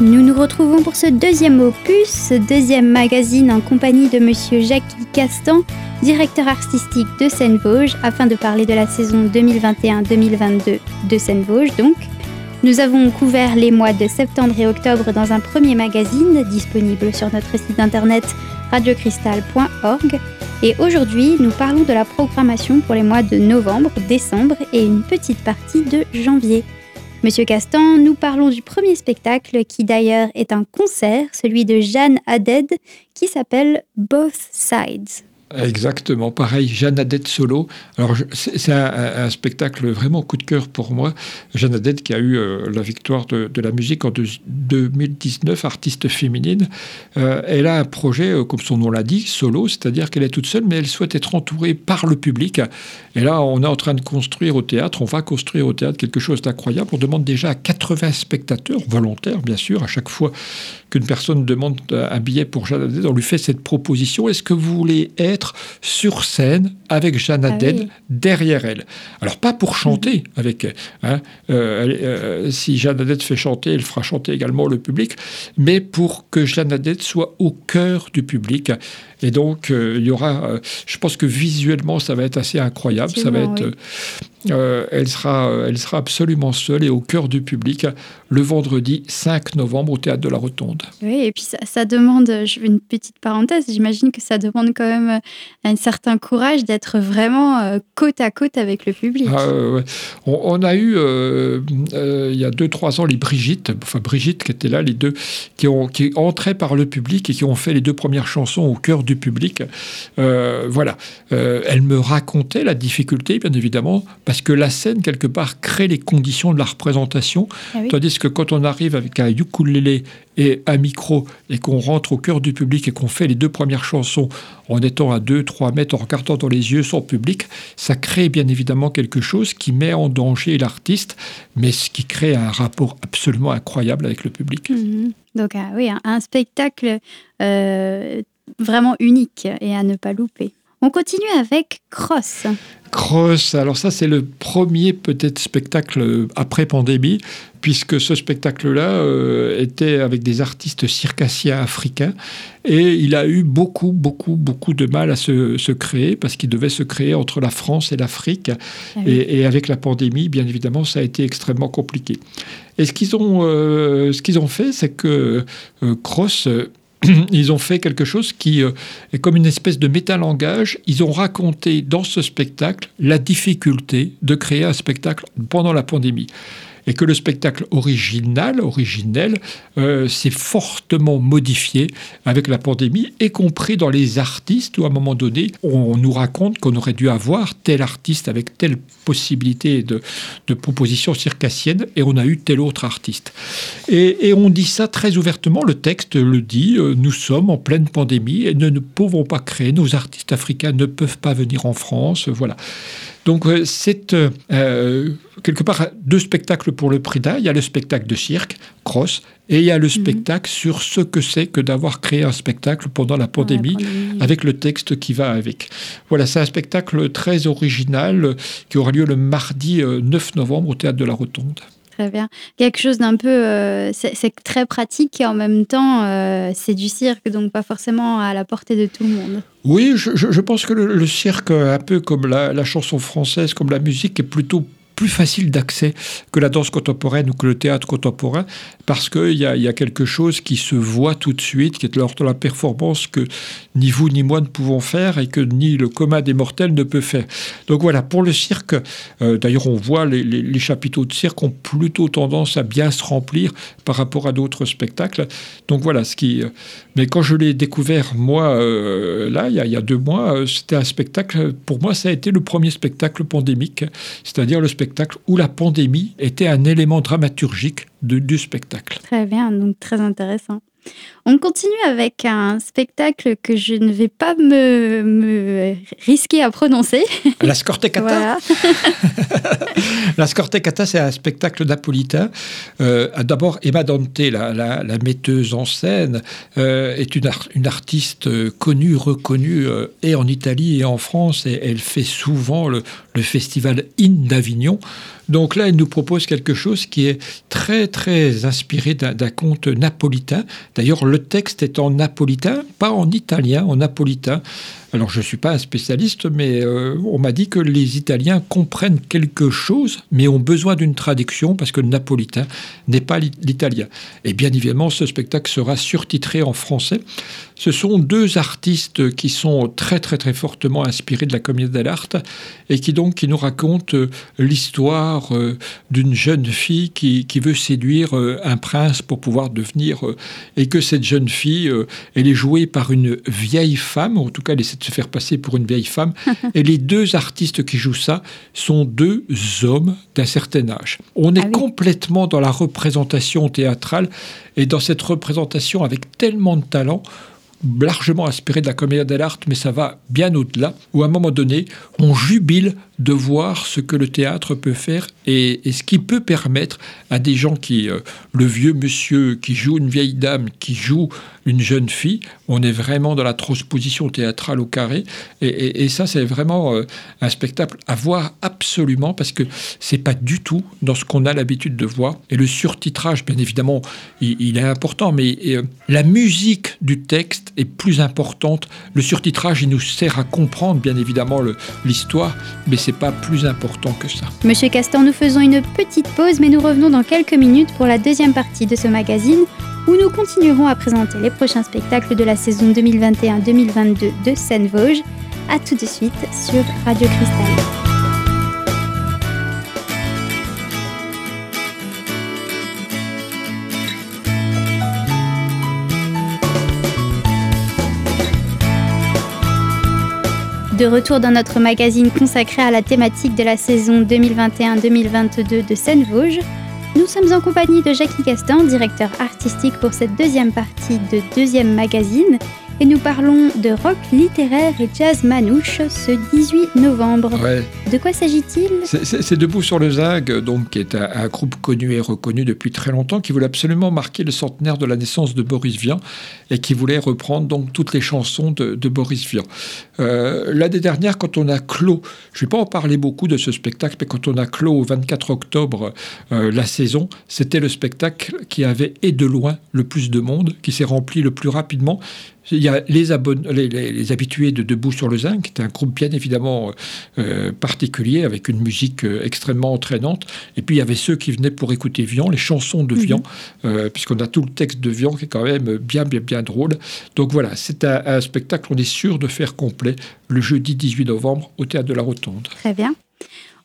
Nous nous retrouvons pour ce deuxième opus, ce deuxième magazine en compagnie de Monsieur Jacques Castan, directeur artistique de Seine-Vosges, afin de parler de la saison 2021-2022 de Seine-Vosges donc. Nous avons couvert les mois de septembre et octobre dans un premier magazine disponible sur notre site internet radiocristal.org et aujourd'hui nous parlons de la programmation pour les mois de novembre, décembre et une petite partie de janvier. Monsieur Castan, nous parlons du premier spectacle qui d'ailleurs est un concert, celui de Jeanne Haddad, qui s'appelle Both Sides. Exactement, pareil, Jeanne Adette solo. Alors, c'est un, spectacle vraiment coup de cœur pour moi. Jeanne Adette qui a eu euh, la victoire de, la musique en 2019, artiste féminine. Euh, elle a un projet, euh, comme son nom l'indique, solo, c'est-à-dire qu'elle est toute seule, mais elle souhaite être entourée par le public. Et là, on est en train de construire au théâtre, on va construire au théâtre quelque chose d'incroyable. On demande déjà à 80 spectateurs, volontaires bien sûr, à chaque fois qu'une personne demande un billet pour Jeanne Adette, on lui fait cette proposition. Est-ce que vous voulez être sur scène avec Jeanne ah derrière elle. Alors pas pour chanter avec elle. Hein, euh, euh, si Jeanne Adette fait chanter, elle fera chanter également le public, mais pour que Jeanne soit au cœur du public. Et donc, euh, il y aura, je pense que visuellement, ça va être assez incroyable. Ça va être, elle, sera, elle sera absolument seule et au cœur du public le vendredi 5 novembre au Théâtre de la Rotonde. Oui, et puis ça, ça demande, je une petite parenthèse, j'imagine que ça demande quand même un certain courage d'être vraiment euh, côte à côte avec le public. Ah, on, a eu, euh, euh, il y a deux, trois ans, les Brigitte, enfin Brigitte qui était là, les deux, qui, ont, qui entraient par le public et qui ont fait les deux premières chansons au cœur du public. voilà. elle me racontait la difficulté, bien évidemment, parce que la scène, quelque part, crée les conditions de la représentation. Ah Tandis que quand on arrive avec un ukulélé et un micro et qu'on rentre au cœur du public et qu'on fait les deux premières chansons en étant à 2-3 mètres, en regardant dans les yeux son public, ça crée bien évidemment quelque chose qui met en danger l'artiste, mais ce qui crée un rapport absolument incroyable avec le public. Mhm. Donc ah oui, un, spectacle euh, vraiment unique et à ne pas louper. On continue avec Cross. Cross, alors ça c'est le premier peut-être spectacle après pandémie, puisque ce spectacle-là euh, était avec des artistes circassiens africains, et il a eu beaucoup, beaucoup, beaucoup de mal à se, créer, parce qu'il devait se créer entre la France et l'Afrique, ah et, avec la pandémie, bien évidemment, ça a été extrêmement compliqué. Et ce qu'ils ont, euh, ce qu'ils ont fait, c'est que euh, Cross ils ont fait quelque chose qui euh, est comme une espèce de métalangage. Ils ont raconté dans ce spectacle la difficulté de créer un spectacle pendant la pandémie et que le spectacle original, originel, euh, s'est fortement modifié avec la pandémie, y compris dans les artistes où à un moment donné, on, nous raconte qu'on aurait dû avoir tel artiste avec telle possibilité de, de proposition circassienne et on a eu tel autre artiste. Et, on dit ça très ouvertement, le texte le dit, euh, nous sommes en pleine pandémie et nous ne pouvons pas créer, nos artistes africains ne peuvent pas venir en France, voilà. Donc euh, c'est euh, quelque part deux spectacles pour le Prida. Il y a le spectacle de cirque, Cross, et il y a le mhm. spectacle sur ce que c'est que d'avoir créé un spectacle pendant la pandémie, avec le texte qui va avec. Voilà, c'est un spectacle très original qui aura lieu le mardi 9 euh, novembre au Théâtre de la Rotonde. Très bien. Quelque chose d'un peu, c'est très pratique et en même temps, c'est du cirque, donc pas forcément à la portée de tout le monde. Oui, je, pense que le, cirque, un peu comme la, chanson française, comme la musique, est plutôt plus facile d'accès que la danse contemporaine ou que le théâtre contemporain, parce qu'il y a, y a quelque chose qui se voit tout de suite, qui est lors de la performance que ni vous ni moi ne pouvons faire et que ni le commun des mortels ne peut faire. Donc voilà, pour le cirque, euh, d'ailleurs on voit les, chapiteaux de cirque ont plutôt tendance à bien se remplir par rapport à d'autres spectacles. Donc voilà, ce qui... Euh, mais quand je l'ai découvert, moi, euh, là, il y, a, il y, a, deux mois, c'était un spectacle, pour moi ça a été le premier spectacle pandémique, c'est-à-dire le spectacle où la pandémie était un élément dramaturgique de, du spectacle. Très bien, donc très intéressant. On continue avec un spectacle que je ne vais pas me, risquer à prononcer. La Scortecata. la Scortecata, c'est un spectacle napolitain. Euh, d'abord, Emma Dante, la, metteuse en scène, euh, est une, artiste connue, reconnue, et en Italie et en France. Et elle fait souvent le, le festival In d'Avignon. Donc là, elle nous propose quelque chose qui est très, très inspiré d'un conte napolitain. D'ailleurs, le texte est en napolitain, pas en italien, en napolitain. Alors, je ne suis pas un spécialiste, mais euh, on m'a dit que les Italiens comprennent quelque chose, mais ont besoin d'une traduction parce que le napolitain n'est pas l'italien. Et bien évidemment, ce spectacle sera surtitré en français. Ce sont deux artistes qui sont très, très, très fortement inspirés de la comédie dell'arte et qui donc qui nous racontent euh, l'histoire euh, d'une jeune fille qui, qui, veut séduire un prince pour pouvoir devenir. et que cette jeune fille, elle est jouée par une vieille femme, en tout cas, elle est de se faire passer pour une vieille femme. et les deux artistes qui jouent ça sont deux hommes d'un certain âge. On est ah complètement dans la représentation théâtrale et dans cette représentation avec tellement de talent largement inspiré de la comédie dell'arte, mais ça va bien au-delà, où à un moment donné, on jubile de voir ce que le théâtre peut faire et, ce qui peut permettre à des gens qui, euh, le vieux monsieur qui joue une vieille dame, qui joue une jeune fille, on est vraiment dans la transposition théâtrale au carré. Et, ça, c'est vraiment euh, un spectacle à voir absolument parce que c'est pas du tout dans ce qu'on a l'habitude de voir. Et le surtitrage, bien évidemment, il, est important, mais euh, la musique du texte est plus importante. Le surtitrage, il nous sert à comprendre, bien évidemment, l'histoire, mais c'est pas plus important que ça. Monsieur Castor, nous faisons une petite pause, mais nous revenons dans quelques minutes pour la deuxième partie de ce magazine où nous continuerons à présenter les prochains spectacles de la saison 2021-2022 de Seine-Vosges. A tout de suite sur Radio Cristal. de retour dans notre magazine consacré à la thématique de la saison 2021-2022 de Seine-Vosges. Nous sommes en compagnie de Jackie Castan, directeur artistique pour cette deuxième partie de deuxième magazine, et nous parlons de rock littéraire et jazz manouche ce 18 novembre. De quoi s'agit-il? C'est Debout sur le Zag, donc, qui est un, groupe connu et reconnu depuis très longtemps, qui voulait absolument marquer le centenaire de la naissance de Boris Vian et qui voulait reprendre donc toutes les chansons de, Boris Vian. Euh, L'année dernière, quand on a clos, je ne vais pas en parler beaucoup de ce spectacle, mais quand on a clos au 24 octobre euh, la saison, c'était le spectacle qui avait et de loin le plus de monde, qui s'est rempli le plus rapidement il y a les, les, habitués de Debout sur le Zinc, qui est un groupe bien évidemment euh, particulier, avec une musique euh, extrêmement entraînante. Et puis il y avait ceux qui venaient pour écouter Vian, les chansons de Vian, mhm. euh, puisqu'on a tout le texte de Vian qui est quand même bien, bien, bien drôle. Donc voilà, c'est un, un spectacle qu'on est sûr de faire complet le jeudi 18 novembre au Théâtre de la Rotonde. Très bien.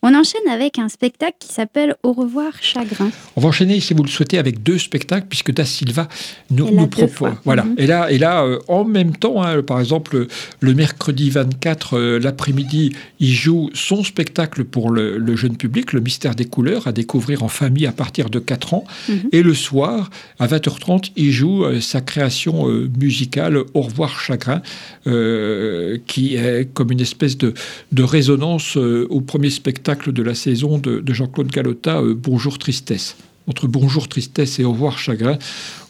On enchaîne avec un spectacle qui s'appelle Au revoir chagrin. On va enchaîner, si vous le souhaitez, avec deux spectacles, puisque Da Silva nous, nous propose. Voilà. Mhm. Et là, et là euh, en même temps, hein, par exemple, le mercredi 24, euh, l'après-midi, il joue son spectacle pour le, jeune public, Le mystère des couleurs, à découvrir en famille à partir de 4 ans. Mhm. Et le soir, à 20h30, il joue euh, sa création musicale Au revoir chagrin, qui est comme une espèce de, de résonance au premier spectacle de la saison de, Jean-Claude Galota, euh, Bonjour Tristesse. Entre Bonjour Tristesse et Au revoir Chagrin,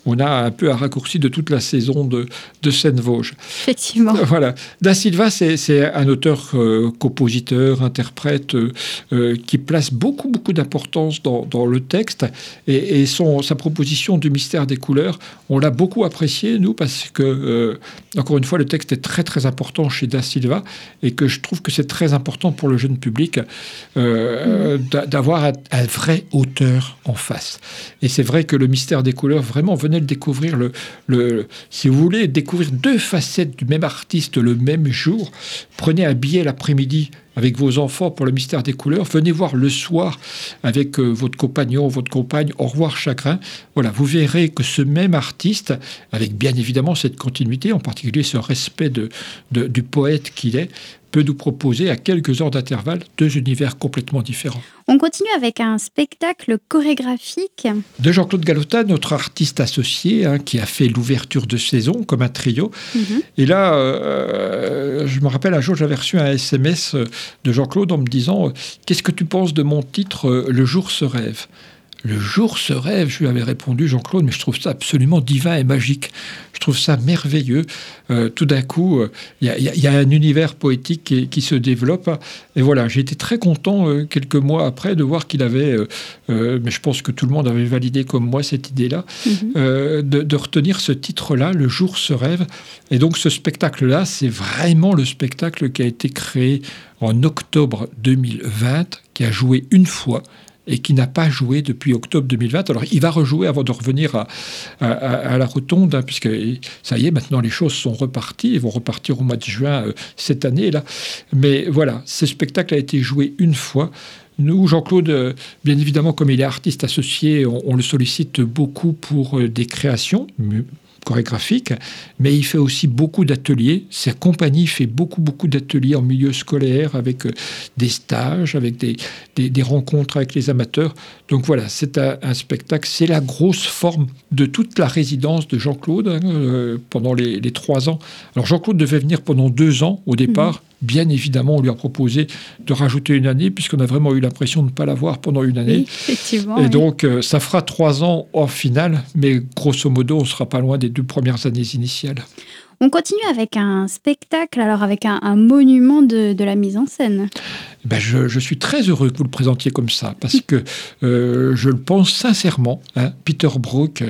on a un peu un raccourci de toute la saison de, de Seine-Vosges. Effectivement. Voilà. Da Silva, c'est un auteur, euh, compositeur, interprète, euh, qui place beaucoup, beaucoup d'importance dans, dans, le texte. Et, son, sa proposition du mystère des couleurs, on l'a beaucoup apprécié, nous, parce que, euh, encore une fois, le texte est très, très important chez Da Silva et que je trouve que c'est très important pour le jeune public d'avoir un, un vrai auteur en face. Et c'est vrai que le mystère des couleurs vraiment venait découvrir le, le, si vous voulez, découvrir deux facettes du même artiste le même jour. Prenez un billet l'après-midi avec vos enfants pour le mystère des couleurs. Venez voir le soir avec euh, votre compagnon, votre compagne, Au revoir chagrin. Voilà, vous verrez que ce même artiste, avec bien évidemment cette continuité, en particulier ce respect de, du poète qu'il est, peut nous proposer à quelques heures d'intervalle deux univers complètement différents. On continue avec un spectacle chorégraphique. De Jean-Claude Galota, notre artiste associé, hein, qui a fait l'ouverture de saison comme un trio. Mhm. Et là, euh, je me rappelle un jour, j'avais reçu un SMS de Jean-Claude en me disant Qu'est-ce que tu penses de mon titre Le jour se rêve? Le jour se rêve, je lui avais répondu, Jean-Claude, mais je trouve ça absolument divin et magique. Je trouve ça merveilleux. Euh, tout d'un coup, il euh, y, a un univers poétique qui, se développe. Et voilà, j'ai été très content euh, quelques mois après de voir qu'il avait, mais je pense que tout le monde avait validé comme moi cette idée-là, mhm. de, de, retenir ce titre-là, Le jour se rêve. Et donc ce spectacle-là, c'est vraiment le spectacle qui a été créé en octobre 2020, qui a joué une fois et qui n'a pas joué depuis octobre 2020. Alors il va rejouer avant de revenir à, la rotonde, hein, puisque ça y est, maintenant les choses sont reparties, ils vont repartir au mois de juin euh, cette année. là. Mais voilà, ce spectacle a été joué une fois. Nous, Jean-Claude, euh, bien évidemment, comme il est artiste associé, on, on le sollicite beaucoup pour euh, des créations chorégraphique, mais il fait aussi beaucoup d'ateliers. Sa compagnie fait beaucoup, beaucoup d'ateliers en milieu scolaire avec euh, des stages, avec des, des, rencontres avec les amateurs. Donc voilà, c'est un, spectacle, c'est la grosse forme de toute la résidence de Jean-Claude hein, euh, pendant les, trois ans. Alors Jean-Claude devait venir pendant deux ans au départ. Mhm. Bien évidemment, on lui a proposé de rajouter une année, puisqu'on a vraiment eu l'impression de ne pas l'avoir pendant une année. effectivement. Et donc, euh, ça fera trois ans en finale, mais grosso modo, on ne sera pas loin des deux premières années initiales. On continue avec un spectacle, alors avec un, monument de, la mise en scène. Ben je, suis très heureux que vous le présentiez comme ça, parce que euh, je le pense sincèrement. Hein, Peter Brook,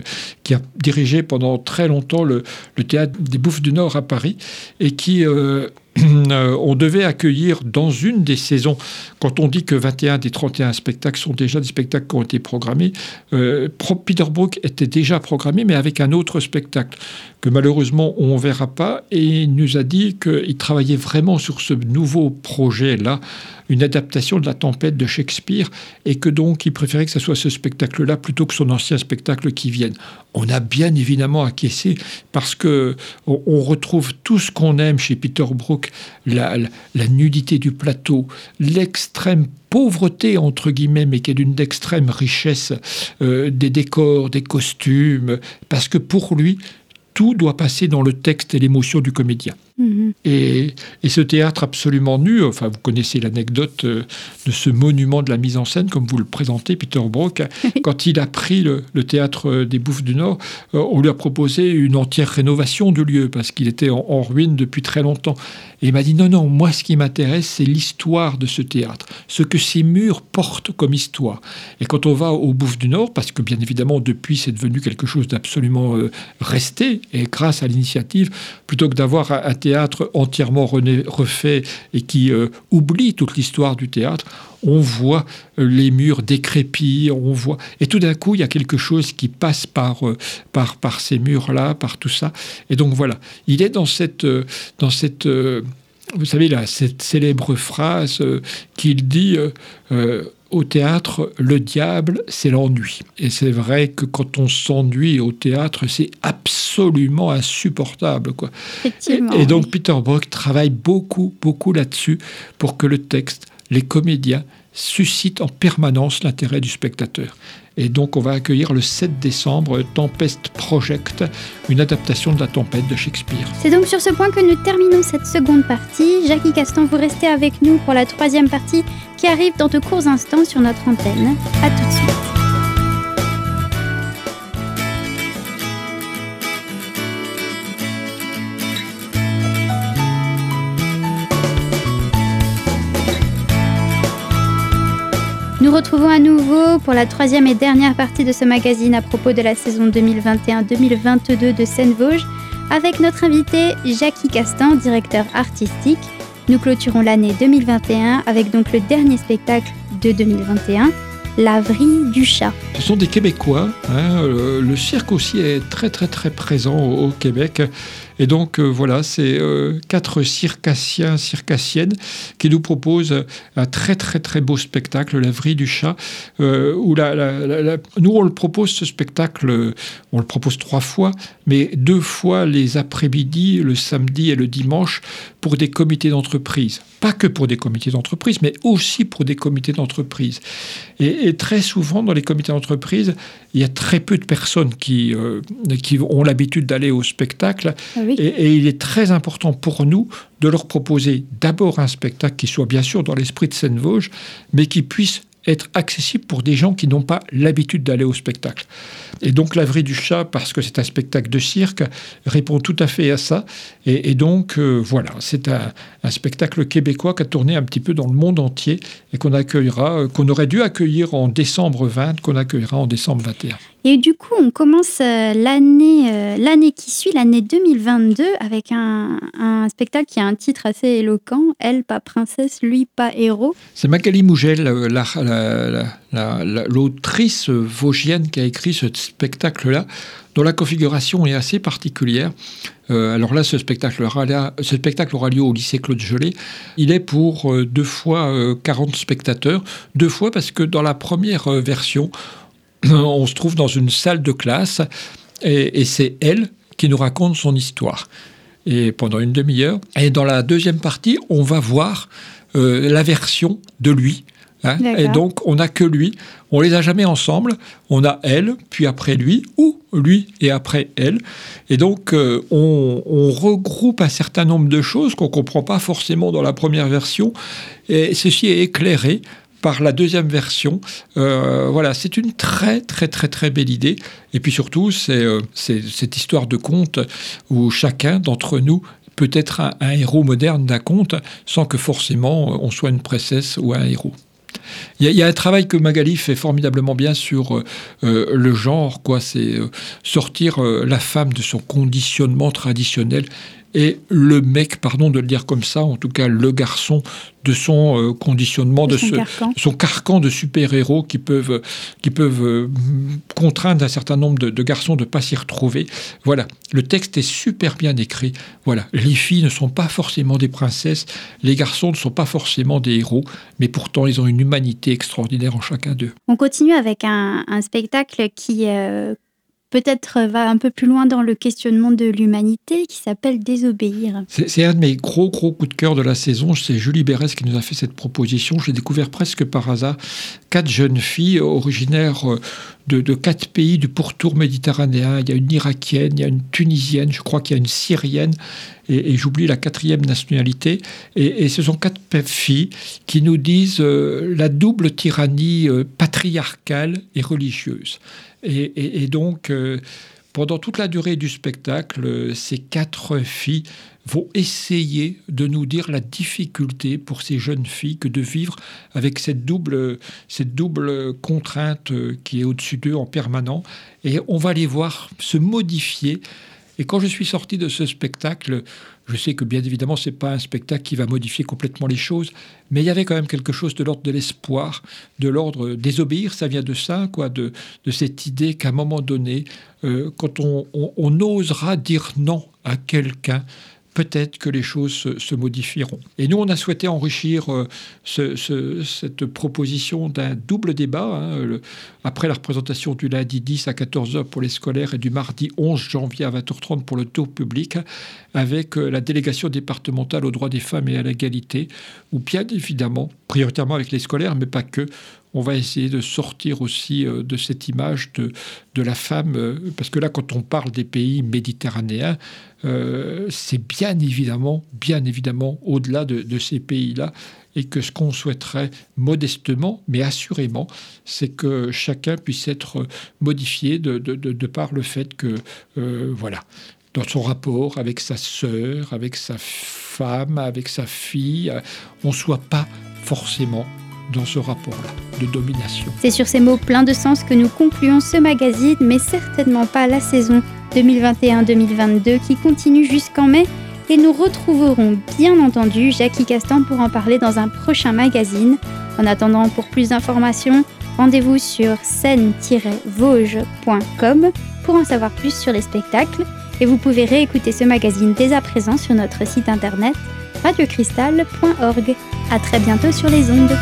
qui a dirigé pendant très longtemps le, théâtre des Bouffes du Nord à Paris, et qui... Euh, on devait accueillir dans une des saisons, quand on dit que 21 des 31 spectacles sont déjà des spectacles qui ont été programmés, euh, Peter Brook était déjà programmé, mais avec un autre spectacle que malheureusement on ne verra pas, et il nous a dit qu'il travaillait vraiment sur ce nouveau projet-là, une adaptation de la tempête de Shakespeare, et que donc il préférait que ce soit ce spectacle-là plutôt que son ancien spectacle qui vienne. On a bien évidemment acquiescé parce que on retrouve tout ce qu'on aime chez Peter Brook la, nudité du plateau, l'extrême pauvreté, entre guillemets, mais qui est d'une extrême richesse euh, des décors, des costumes, parce que pour lui, tout doit passer dans le texte et l'émotion du comédien. Mhm. Et, ce théâtre absolument nu, enfin vous connaissez l'anecdote euh, de ce monument de la mise en scène, comme vous le présentez, Peter Brook, quand il a pris le, théâtre des Bouffes du Nord, euh, on lui a proposé une entière rénovation du lieu, parce qu'il était en, ruine depuis très longtemps. Et il m'a dit, non, non, moi ce qui m'intéresse, c'est l'histoire de ce théâtre, ce que ces murs portent comme histoire. Et quand on va aux Bouffes du Nord, parce que bien évidemment depuis c'est devenu quelque chose d'absolument euh, resté, et grâce à l'initiative, plutôt que d'avoir un entièrement refait et qui euh, oublie toute l'histoire du théâtre, on voit euh, les murs décrépits, on voit et tout d'un coup il y a quelque chose qui passe par euh, par par ces murs là, par tout ça. Et donc voilà, il est dans cette dans cette vous savez là cette célèbre phrase qu'il dit au théâtre, le diable, c'est l'ennui. Et c'est vrai que quand on s'ennuie au théâtre, c'est absolument insupportable. Quoi. Et, donc Peter Brook travaille beaucoup, beaucoup là-dessus pour que le texte, les comédiens, suscitent en permanence l'intérêt du spectateur. Et donc on va accueillir le 7 décembre Tempest Project, une adaptation de la tempête de Shakespeare. C'est donc sur ce point que nous terminons cette seconde partie. Jackie Castan, vous restez avec nous pour la troisième partie qui arrive dans de courts instants sur notre antenne. A tout de suite. Retrouvons à nouveau pour la troisième et dernière partie de ce magazine à propos de la saison 2021-2022 de Seine-Vosges avec notre invité Jackie Castan, directeur artistique. Nous clôturons l'année 2021 avec donc le dernier spectacle de 2021. La vrille du chat. Ce sont des Québécois. Hein, le, cirque aussi est très très très présent au Québec. Et donc euh, voilà, c'est euh, quatre circassiens, circassiennes qui nous proposent un très très très beau spectacle, La Vrille du chat, euh, où la, nous on le propose ce spectacle, on le propose trois fois, mais deux fois les après-midi, le samedi et le dimanche pour des comités d'entreprise. Pas que pour des comités d'entreprise, mais aussi pour des comités d'entreprise. Et, très souvent, dans les comités d'entreprise, il y a très peu de personnes qui, qui ont l'habitude d'aller au spectacle. Et, il est très important pour nous de leur proposer d'abord un spectacle qui soit bien sûr dans l'esprit de Seine-Vosges, mais qui puisse être accessible pour des gens qui n'ont pas l'habitude d'aller au spectacle. Et donc La Vraie du Chat, parce que c'est un spectacle de cirque, répond tout à fait à ça. Et, donc euh, voilà, c'est un, spectacle québécois qui a tourné un petit peu dans le monde entier et qu'on accueillera, euh, qu'on aurait dû accueillir en décembre 20, qu'on accueillera en décembre 21. Et du coup, on commence euh, l'année l'année qui suit, l'année 2022, avec un, spectacle qui a un titre assez éloquent, Elle pas princesse, lui pas héros. C'est Magali Mougel, l'autrice vosgienne qui a écrit ce spectacle-là, dont la configuration est assez particulière. Euh, alors là, ce spectacle, aura, lieu au lycée Claude Gelée. Il est pour euh, deux fois 40 euh, spectateurs. Deux fois parce que dans la première version, on se trouve dans une salle de classe et, et c'est elle qui nous raconte son histoire. Et pendant une demi-heure. Et dans la deuxième partie, on va voir la version de lui Hein. et donc, on n'a que lui. On les a jamais ensemble. On a elle, puis après lui, ou lui et après elle. Et donc, euh, on, regroupe un certain nombre de choses qu'on ne comprend pas forcément dans la première version. Et ceci est éclairé par la deuxième version. Euh, voilà, c'est une très, très, très, très belle idée. Et puis surtout, c'est euh, cette histoire de conte où chacun d'entre nous peut être un héros moderne d'un conte sans que forcément on soit une princesse ou un héros. Il y, a un travail que Magali fait formidablement bien sur euh, euh, le genre, quoi. C'est euh, sortir la femme de son conditionnement traditionnel et le mec, pardon de le dire comme ça, en tout cas le garçon de son euh, conditionnement, de, son, carcan. de super-héros qui peuvent, qui peuvent euh, contraindre un certain nombre de, garçons de ne pas s'y retrouver. Voilà, le texte est super bien écrit. Voilà, les filles ne sont pas forcément des princesses, les garçons ne sont pas forcément des héros, mais pourtant ils ont une humanité extraordinaire en chacun d'eux. On continue avec un, spectacle qui, euh, peut-être va un peu plus loin dans le questionnement de l'humanité qui s'appelle Désobéir. C'est un de mes gros, gros coups de cœur de la saison. C'est Julie Bérès qui nous a fait cette proposition. J'ai découvert presque par hasard quatre jeunes filles originaires euh, de, quatre pays du pourtour méditerranéen. Il y a une irakienne, il y a une tunisienne, je crois qu'il y a une syrienne, et, j'oublie la quatrième nationalité. Et, ce sont quatre filles qui nous disent euh, la double tyrannie euh, patriarcale et religieuse. Et, donc, euh, pendant toute la durée du spectacle, ces quatre filles vont essayer de nous dire la difficulté pour ces jeunes filles que de vivre avec cette double, cette double contrainte euh, qui est au-dessus d'eux en permanent. Et on va les voir se modifier. Et quand je suis sorti de ce spectacle, je sais que bien évidemment, ce n'est pas un spectacle qui va modifier complètement les choses, mais il y avait quand même quelque chose de l'ordre de l'espoir, de l'ordre désobéir, ça vient de ça, quoi, de, cette idée qu'à un moment donné, euh, quand on osera dire non à quelqu'un, peut-être que les choses se, modifieront. Et nous, on a souhaité enrichir euh, cette proposition d'un double débat, hein, après la représentation du lundi 10 à 14h pour les scolaires et du mardi 11 janvier à 20h30 pour le tour public, avec euh, la délégation départementale aux droits des femmes et à l'égalité, ou bien évidemment, prioritairement avec les scolaires, mais pas que, on va essayer de sortir aussi euh, de cette image de, de la femme, euh, parce que là, quand on parle des pays méditerranéens, euh, c'est bien évidemment, bien évidemment au-delà de, ces pays-là, et que ce qu'on souhaiterait modestement, mais assurément, c'est que chacun puisse être modifié de, de par le fait que, voilà, dans son rapport avec sa sœur, avec sa femme, avec sa fille, on ne soit pas forcément dans ce rapport-là de domination. C'est sur ces mots pleins de sens que nous concluons ce magazine, mais certainement pas la saison 2021-2022 qui continue jusqu'en mai. Et nous retrouverons bien entendu Jackie Castan pour en parler dans un prochain magazine. En attendant, pour plus d'informations, Rendez-vous sur scène-vosges.com pour en savoir plus sur les spectacles et vous pouvez réécouter ce magazine dès à présent sur notre site internet radiocristal.org. À très bientôt sur les ondes.